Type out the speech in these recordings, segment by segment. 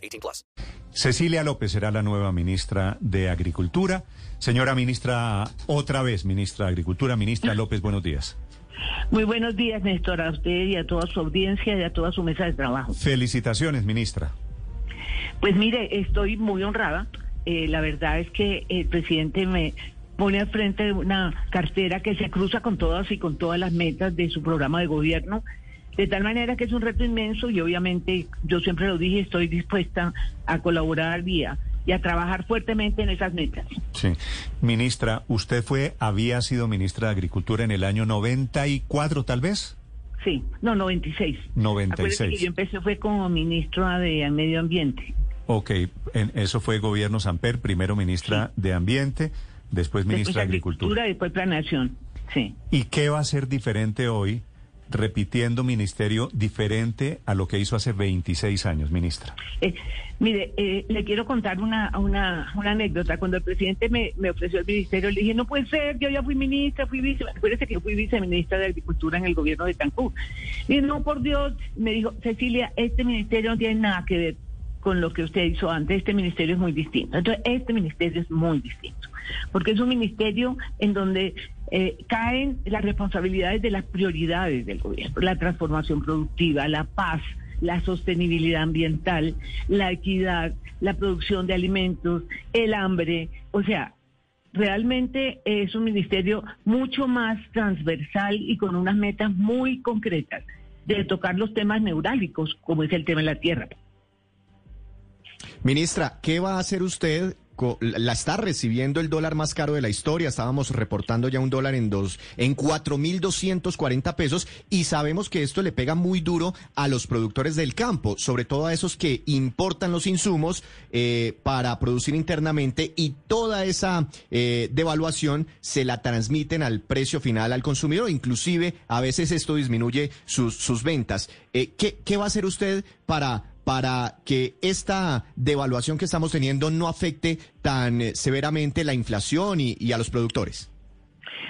18 plus. Cecilia López será la nueva ministra de Agricultura. Señora ministra, otra vez ministra de Agricultura. Ministra López, buenos días. Muy buenos días, Néstor, a usted y a toda su audiencia y a toda su mesa de trabajo. Felicitaciones, ministra. Pues mire, estoy muy honrada. Eh, la verdad es que el presidente me pone al frente de una cartera que se cruza con todas y con todas las metas de su programa de gobierno. De tal manera que es un reto inmenso y obviamente yo siempre lo dije, estoy dispuesta a colaborar y a, y a trabajar fuertemente en esas metas. Sí. Ministra, usted fue, había sido ministra de Agricultura en el año 94, tal vez. Sí, no, 96. 96. Acuérdate que yo empecé fue como ministra de Medio Ambiente. Ok, en, eso fue gobierno Samper, primero ministra de Ambiente, después ministra de Agricultura. Después Planación, sí. ¿Y qué va a ser diferente hoy, repitiendo ministerio diferente a lo que hizo hace 26 años, ministra? Eh, mire, eh, le quiero contar una, una, una anécdota. Cuando el presidente me, ofreció el ministerio, le dije, no puede ser, yo ya fui ministra, fui vice, acuérdese que yo fui viceministra de Agricultura en el gobierno de Cancún. Y no, por Dios, me dijo, Cecilia, este ministerio no tiene nada que ver con lo que usted hizo antes, este ministerio es muy distinto. Entonces, este ministerio es muy distinto, porque es un ministerio en donde eh, caen las responsabilidades de las prioridades del gobierno, la transformación productiva, la paz, la sostenibilidad ambiental, la equidad, la producción de alimentos, el hambre, o sea, realmente es un ministerio mucho más transversal y con unas metas muy concretas de tocar los temas neurálgicos, como es el tema de la tierra. Ministra, ¿qué va a hacer usted? La está recibiendo el dólar más caro de la historia. Estábamos reportando ya un dólar en dos, en cuatro mil doscientos cuarenta pesos y sabemos que esto le pega muy duro a los productores del campo, sobre todo a esos que importan los insumos eh, para producir internamente y toda esa eh, devaluación se la transmiten al precio final al consumidor. Inclusive a veces esto disminuye sus, sus ventas. Eh, ¿qué, ¿Qué va a hacer usted para para que esta devaluación que estamos teniendo no afecte tan eh, severamente la inflación y, a los productores?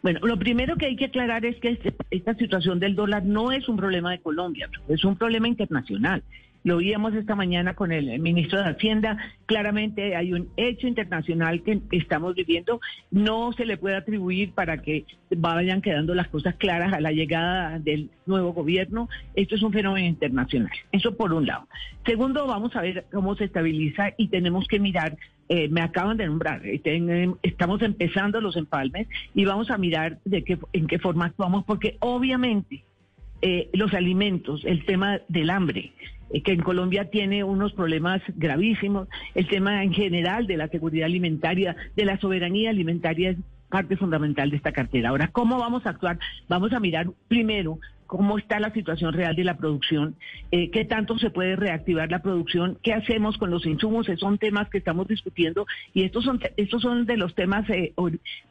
Bueno, lo primero que hay que aclarar es que este, esta situación del dólar no es un problema de Colombia, es un problema internacional. Lo oíamos esta mañana con el ministro de Hacienda. Claramente hay un hecho internacional que estamos viviendo. No se le puede atribuir para que vayan quedando las cosas claras a la llegada del nuevo gobierno. Esto es un fenómeno internacional. Eso por un lado. Segundo, vamos a ver cómo se estabiliza y tenemos que mirar eh, me acaban de nombrar, estamos empezando los empalmes y vamos a mirar de qué, en qué forma actuamos, porque obviamente eh, los alimentos, el tema del hambre, eh, que en Colombia tiene unos problemas gravísimos, el tema en general de la seguridad alimentaria, de la soberanía alimentaria es parte fundamental de esta cartera. Ahora, ¿cómo vamos a actuar? Vamos a mirar primero cómo está la situación real de la producción, eh, qué tanto se puede reactivar la producción, qué hacemos con los insumos, esos son temas que estamos discutiendo y estos son, estos son de los temas eh,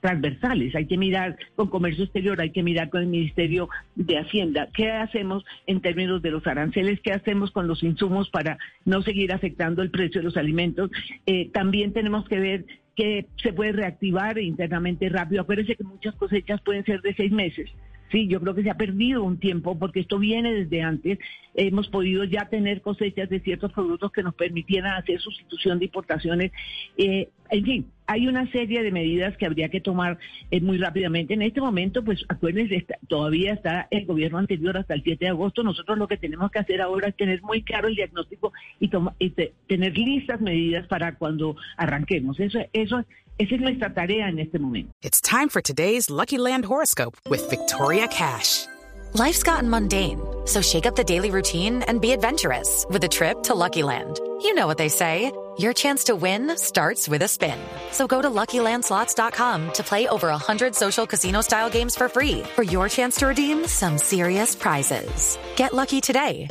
transversales. Hay que mirar con comercio exterior, hay que mirar con el Ministerio de Hacienda, qué hacemos en términos de los aranceles, qué hacemos con los insumos para no seguir afectando el precio de los alimentos. Eh, también tenemos que ver que se puede reactivar internamente rápido. Acuérdense que muchas cosechas pueden ser de seis meses. Sí, yo creo que se ha perdido un tiempo porque esto viene desde antes. Hemos podido ya tener cosechas de ciertos productos que nos permitieran hacer sustitución de importaciones. Eh, en fin, hay una serie de medidas que habría que tomar eh, muy rápidamente. En este momento, pues acuérdense, está, todavía está el gobierno anterior hasta el 7 de agosto. Nosotros lo que tenemos que hacer ahora es tener muy claro el diagnóstico y, toma, y te, tener listas medidas para cuando arranquemos. Eso, eso esa es nuestra tarea en este momento. It's time for today's Lucky Land horoscope with Victoria Cash. Life's gotten mundane, so shake up the daily routine and be adventurous with a trip to Lucky Land. You know what they say. Your chance to win starts with a spin. So go to LuckyLandSlots.com to play over 100 social casino-style games for free for your chance to redeem some serious prizes. Get lucky today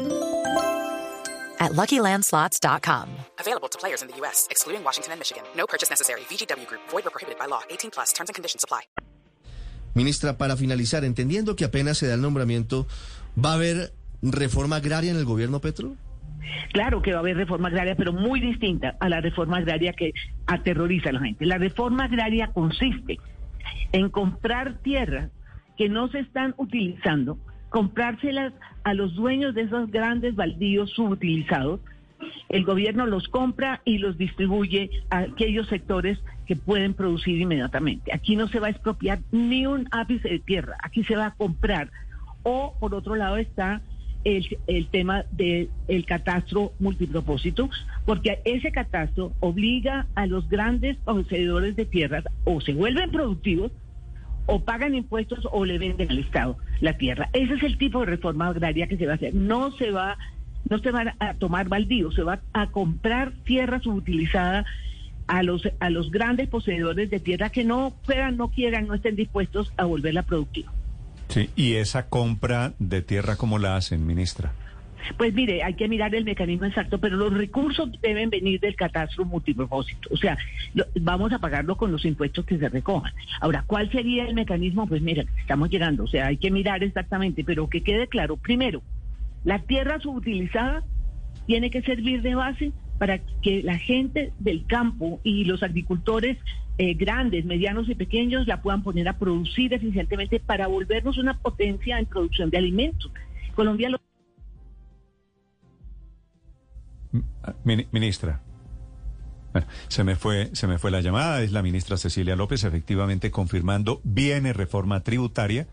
at luckylandslots.com. Available to players in the U.S., excluding Washington and Michigan. No purchase necessary. VGW Group, void or prohibited by law. 18 plus terms and conditions apply. Ministra, para finalizar, entendiendo que apenas se da el nombramiento, ¿va a haber reforma agraria en el gobierno Petro? Claro que va a haber reforma agraria, pero muy distinta a la reforma agraria que aterroriza a la gente. La reforma agraria consiste en comprar tierras que no se están utilizando, comprárselas a los dueños de esos grandes baldíos subutilizados. El gobierno los compra y los distribuye a aquellos sectores que pueden producir inmediatamente. Aquí no se va a expropiar ni un ápice de tierra, aquí se va a comprar. O por otro lado está el, el tema del el catastro multipropósito, porque ese catastro obliga a los grandes poseedores de tierras o se vuelven productivos o pagan impuestos o le venden al Estado la tierra. Ese es el tipo de reforma agraria que se va a hacer. No se va, no se va a tomar baldío, se va a comprar tierra subutilizada a los a los grandes poseedores de tierra que no puedan, no quieran, no estén dispuestos a volverla productiva. Sí, y esa compra de tierra, ¿cómo la hacen, ministra? Pues mire, hay que mirar el mecanismo exacto, pero los recursos deben venir del catastro multipropósito. O sea, lo- vamos a pagarlo con los impuestos que se recojan. Ahora, ¿cuál sería el mecanismo? Pues mira, estamos llegando. O sea, hay que mirar exactamente, pero que quede claro. Primero, la tierra subutilizada tiene que servir de base para que la gente del campo y los agricultores eh, grandes, medianos y pequeños la puedan poner a producir eficientemente para volvernos una potencia en producción de alimentos. Colombia lo Mini- ministra. Bueno, se me fue, se me fue la llamada, es la ministra Cecilia López, efectivamente confirmando, viene reforma tributaria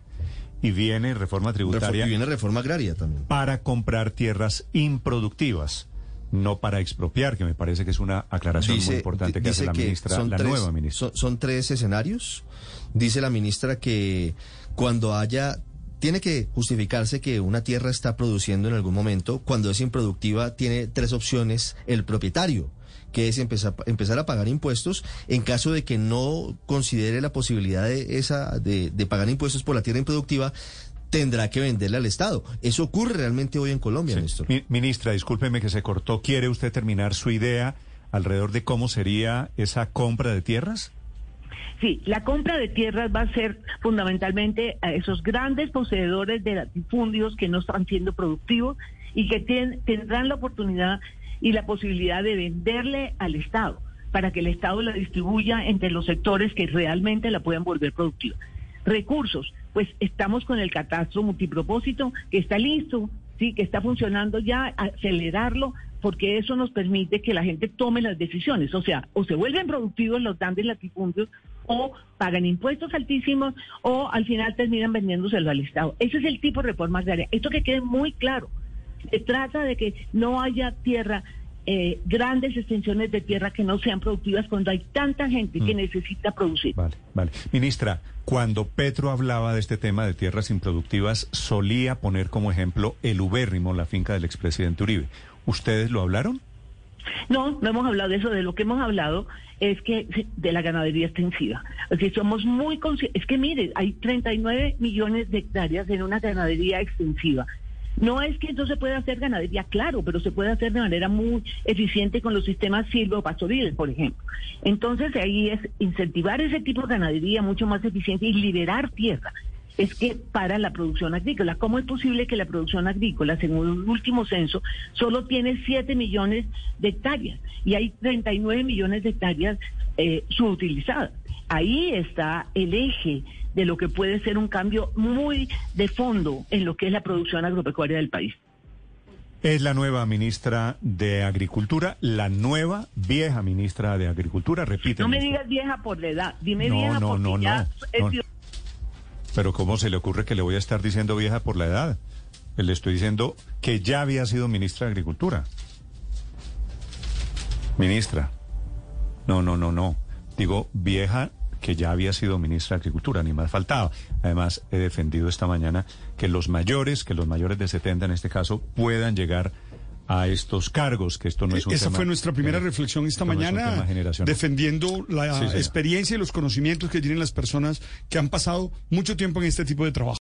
y viene reforma tributaria Y viene reforma agraria también. para comprar tierras improductivas, no para expropiar, que me parece que es una aclaración muy importante que hace la que ministra, son la tres- nueva ministra. Son, son tres escenarios. Dice la ministra que cuando haya tiene que justificarse que una tierra está produciendo en algún momento. Cuando es improductiva, tiene tres opciones el propietario, que es empezar, empezar a pagar impuestos. En caso de que no considere la posibilidad de, esa, de, de pagar impuestos por la tierra improductiva, tendrá que venderle al Estado. Eso ocurre realmente hoy en Colombia, Sí. Néstor. Mi- ministra, discúlpeme que se cortó. ¿Quiere usted terminar su idea alrededor de cómo sería esa compra de tierras? Sí, la compra de tierras va a ser fundamentalmente a esos grandes poseedores de latifundios que no están siendo productivos y que tendrán la oportunidad y la posibilidad de venderle al Estado para que el Estado la distribuya entre los sectores que realmente la puedan volver productiva. Recursos, pues estamos con el catastro multipropósito que está listo, sí, que está funcionando ya, acelerarlo, porque eso nos permite que la gente tome las decisiones. O sea, o se vuelven productivos los grandes latifundios, o pagan impuestos altísimos, o al final terminan vendiéndoselo al Estado. Ese es el tipo de reforma agraria. Esto que quede muy claro. Se trata de que no haya tierra, eh, grandes extensiones de tierra que no sean productivas cuando hay tanta gente que necesita producir. Vale, vale. Ministra, cuando Petro hablaba de este tema de tierras improductivas, solía poner como ejemplo el ubérrimo, la finca del expresidente Uribe. ¿Ustedes lo hablaron? No, no hemos hablado de eso. De lo que hemos hablado es que de la ganadería extensiva. Que somos muy conscientes. Es que mire, hay 39 millones de hectáreas en una ganadería extensiva. No es que no se pueda hacer ganadería, claro, pero se puede hacer de manera muy eficiente con los sistemas silvopastoriles, por ejemplo. Entonces ahí es incentivar ese tipo de ganadería mucho más eficiente y liberar tierra es que para la producción agrícola. ¿Cómo es posible que la producción agrícola, según el último censo, solo tiene 7 millones de hectáreas y hay 39 millones de hectáreas eh, subutilizadas? Ahí está el eje de lo que puede ser un cambio muy de fondo en lo que es la producción agropecuaria del país. Es la nueva ministra de Agricultura, la nueva vieja ministra de Agricultura, repite. No me digas vieja por la edad, dime No, vieja no, porque no, ya no, no. Pero ¿cómo se le ocurre que le voy a estar diciendo vieja por la edad? Le estoy diciendo que ya había sido ministra de Agricultura. Ministra. No, no, no, no. Digo vieja que ya había sido ministra de Agricultura, ni más faltaba. Además, he defendido esta mañana que los mayores, que los mayores de 70 en este caso, puedan llegar a estos cargos, que esto no es un Esa tema- fue nuestra primera eh, reflexión esta no es mañana, defendiendo la Sí, experiencia y los conocimientos que tienen las personas que han pasado mucho tiempo en este tipo de trabajo.